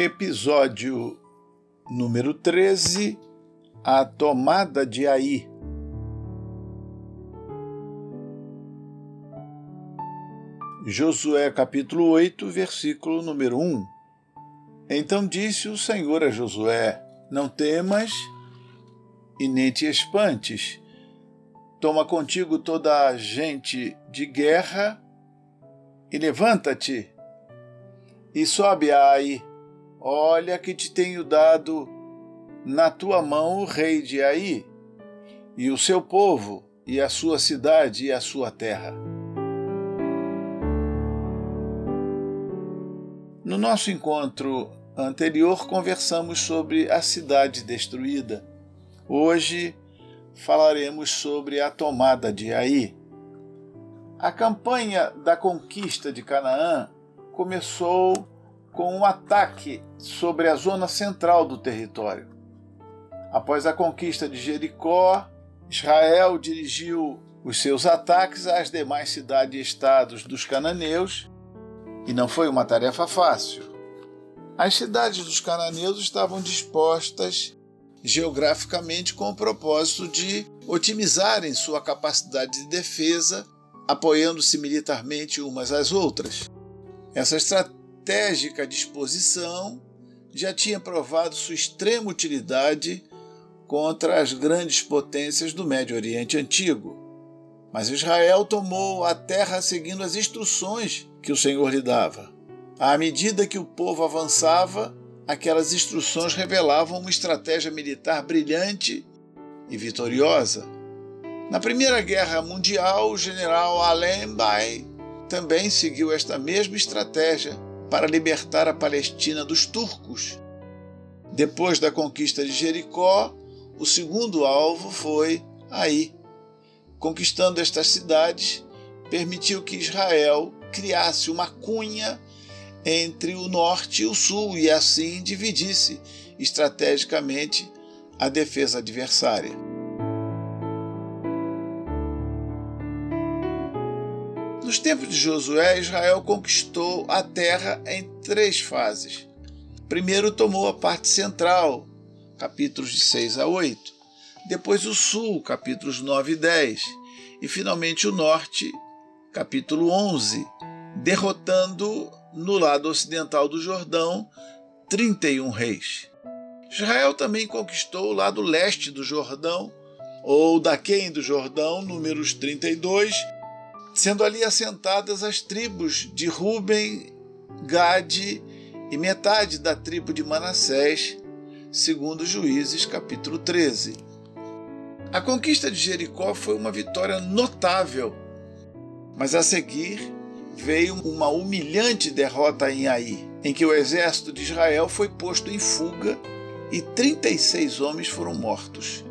Episódio número 13 A tomada de Aí. Josué capítulo 8, versículo número 1. Então disse o Senhor a Josué: Não temas e nem te espantes. Toma contigo toda a gente de guerra e levanta-te e sobe a Ai Olha que te tenho dado na tua mão o rei de Aí, e o seu povo, e a sua cidade e a sua terra. No nosso encontro anterior, conversamos sobre a cidade destruída. Hoje falaremos sobre a tomada de Aí. A campanha da conquista de Canaã começou com um ataque sobre a zona central do território. Após a conquista de Jericó, Israel dirigiu os seus ataques às demais cidades e estados dos cananeus, e não foi uma tarefa fácil. As cidades dos cananeus estavam dispostas geograficamente com o propósito de otimizarem sua capacidade de defesa, apoiando-se militarmente umas às outras. Essa estratégia estratégica disposição já tinha provado sua extrema utilidade contra as grandes potências do Médio Oriente Antigo. Mas Israel tomou a terra seguindo as instruções que o Senhor lhe dava. À medida que o povo avançava, aquelas instruções revelavam uma estratégia militar brilhante e vitoriosa. Na Primeira Guerra Mundial, o general Alain Bay também seguiu esta mesma estratégia para libertar a Palestina dos turcos. Depois da conquista de Jericó, o segundo alvo foi Aí. Conquistando estas cidades, permitiu que Israel criasse uma cunha entre o norte e o sul e assim dividisse estrategicamente a defesa adversária. Nos tempos de Josué, Israel conquistou a terra em três fases. Primeiro tomou a parte central, capítulos de 6 a 8. Depois o sul, capítulos 9 e 10. E finalmente o norte, capítulo 11, derrotando no lado ocidental do Jordão 31 reis. Israel também conquistou o lado leste do Jordão, ou Daquém do Jordão, números 32 sendo ali assentadas as tribos de Ruben, Gade e metade da tribo de Manassés, segundo Juízes capítulo 13. A conquista de Jericó foi uma vitória notável, mas a seguir veio uma humilhante derrota em Ai, em que o exército de Israel foi posto em fuga e 36 homens foram mortos.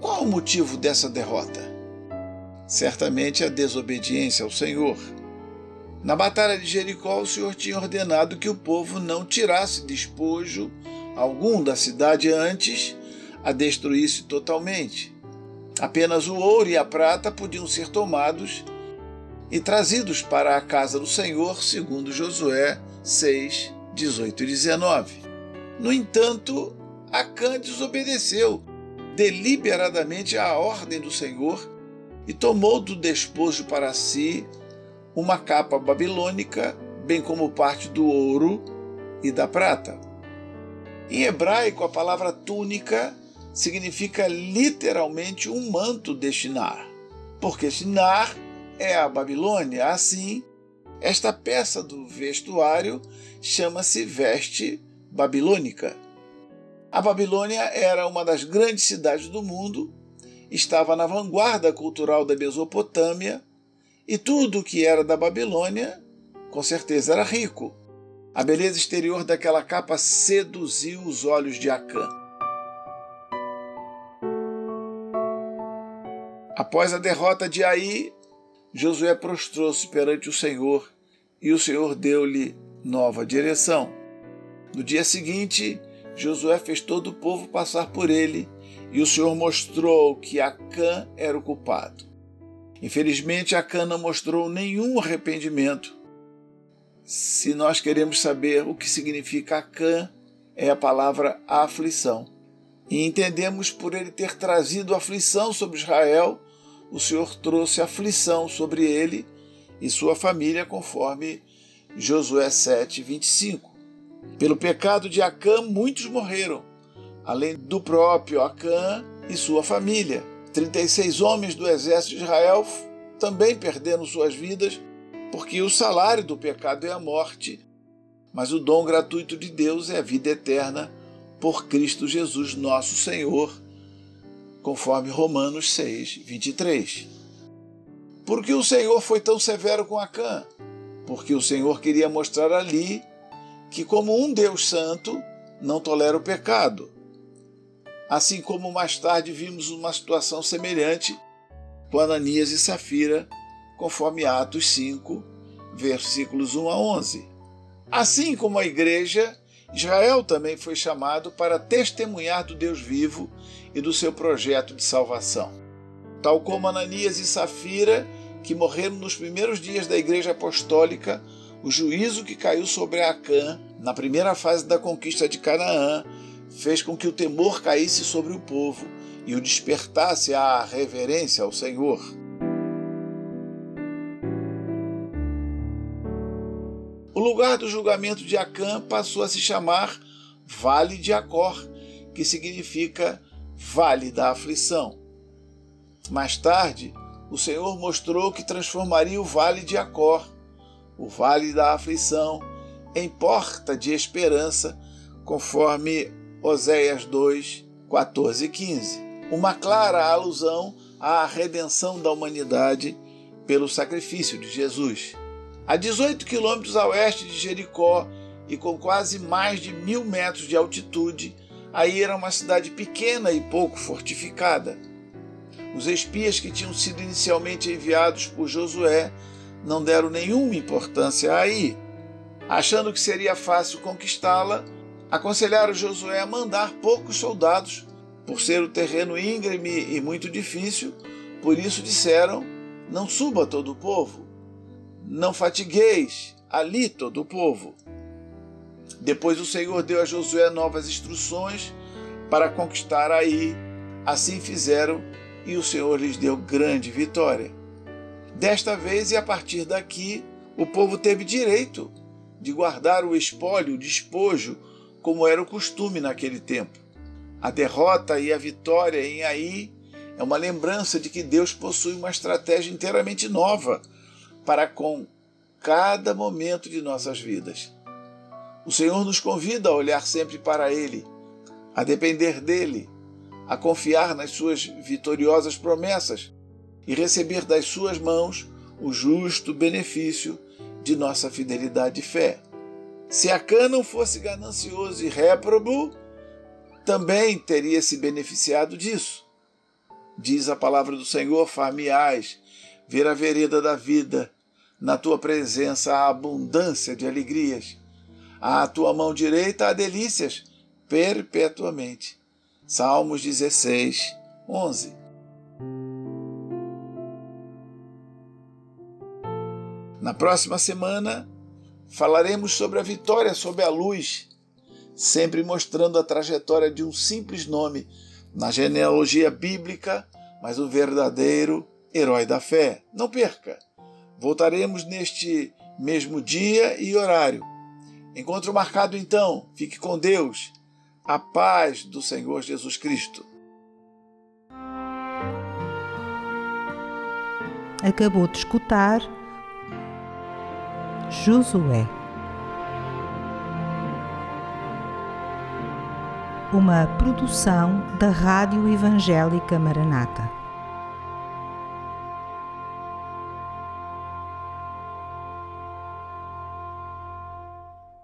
Qual o motivo dessa derrota? Certamente a desobediência ao Senhor. Na batalha de Jericó, o Senhor tinha ordenado que o povo não tirasse despojo algum da cidade antes a destruísse totalmente. Apenas o ouro e a prata podiam ser tomados e trazidos para a casa do Senhor, segundo Josué 6, 18 e 19. No entanto, Acã desobedeceu deliberadamente à ordem do Senhor e tomou do despojo para si uma capa babilônica, bem como parte do ouro e da prata. Em hebraico, a palavra túnica significa literalmente um manto de Shinar, porque Shinar é a Babilônia. Assim, esta peça do vestuário chama-se veste babilônica. A Babilônia era uma das grandes cidades do mundo, estava na vanguarda cultural da Mesopotâmia e tudo o que era da Babilônia, com certeza, era rico. A beleza exterior daquela capa seduziu os olhos de Acã. Após a derrota de Aí, Josué prostrou-se perante o Senhor e o Senhor deu-lhe nova direção. No dia seguinte, Josué fez todo o povo passar por ele, e o Senhor mostrou que Acã era o culpado. Infelizmente, Acã não mostrou nenhum arrependimento. Se nós queremos saber o que significa Acã, é a palavra aflição. E entendemos por ele ter trazido aflição sobre Israel, o Senhor trouxe aflição sobre ele e sua família, conforme Josué 7, 25. Pelo pecado de Acã, muitos morreram, além do próprio Acã e sua família. 36 homens do exército de Israel também perderam suas vidas, porque o salário do pecado é a morte, mas o dom gratuito de Deus é a vida eterna por Cristo Jesus, nosso Senhor, conforme Romanos 6, 23. Por que o Senhor foi tão severo com Acã? Porque o Senhor queria mostrar ali que, como um Deus santo, não tolera o pecado. Assim como mais tarde vimos uma situação semelhante com Ananias e Safira, conforme Atos 5, versículos 1 a 11. Assim como a igreja, Israel também foi chamado para testemunhar do Deus vivo e do seu projeto de salvação. Tal como Ananias e Safira, que morreram nos primeiros dias da igreja apostólica, o juízo que caiu sobre Acã na primeira fase da conquista de Canaã fez com que o temor caísse sobre o povo e o despertasse à reverência ao Senhor. O lugar do julgamento de Acã passou a se chamar Vale de Acor, que significa Vale da Aflição. Mais tarde, o Senhor mostrou que transformaria o Vale de Acor o vale da aflição, em porta de esperança, conforme Oséias 2, 14 e 15. Uma clara alusão à redenção da humanidade pelo sacrifício de Jesus. A 18 quilômetros a oeste de Jericó e com quase mais de mil metros de altitude, aí era uma cidade pequena e pouco fortificada. Os espias que tinham sido inicialmente enviados por Josué não deram nenhuma importância aí. Achando que seria fácil conquistá-la, aconselharam Josué a mandar poucos soldados, por ser o terreno íngreme e muito difícil, por isso disseram: Não suba todo o povo, não fatigueis ali todo o povo. Depois o Senhor deu a Josué novas instruções para conquistar aí. Assim fizeram e o Senhor lhes deu grande vitória. Desta vez e a partir daqui, o povo teve direito de guardar o espólio, o despojo, como era o costume naquele tempo. A derrota e a vitória em Aí é uma lembrança de que Deus possui uma estratégia inteiramente nova para com cada momento de nossas vidas. O Senhor nos convida a olhar sempre para Ele, a depender dele, a confiar nas suas vitoriosas promessas e receber das suas mãos o justo benefício de nossa fidelidade e fé. Se Acã não fosse ganancioso e réprobo, também teria se beneficiado disso. Diz a palavra do Senhor: Far-me-ás ver a vereda da vida, na tua presença há abundância de alegrias. À tua mão direita há delícias perpetuamente. Salmos 16, 11. Na próxima semana, falaremos sobre a vitória sobre a luz, sempre mostrando a trajetória de um simples nome na genealogia bíblica, mas o verdadeiro herói da fé. Não perca! Voltaremos neste mesmo dia e horário. Encontro marcado então. Fique com Deus. A paz do Senhor Jesus Cristo. Acabou de escutar Josué. uma produção da Rádio Evangélica Maranata.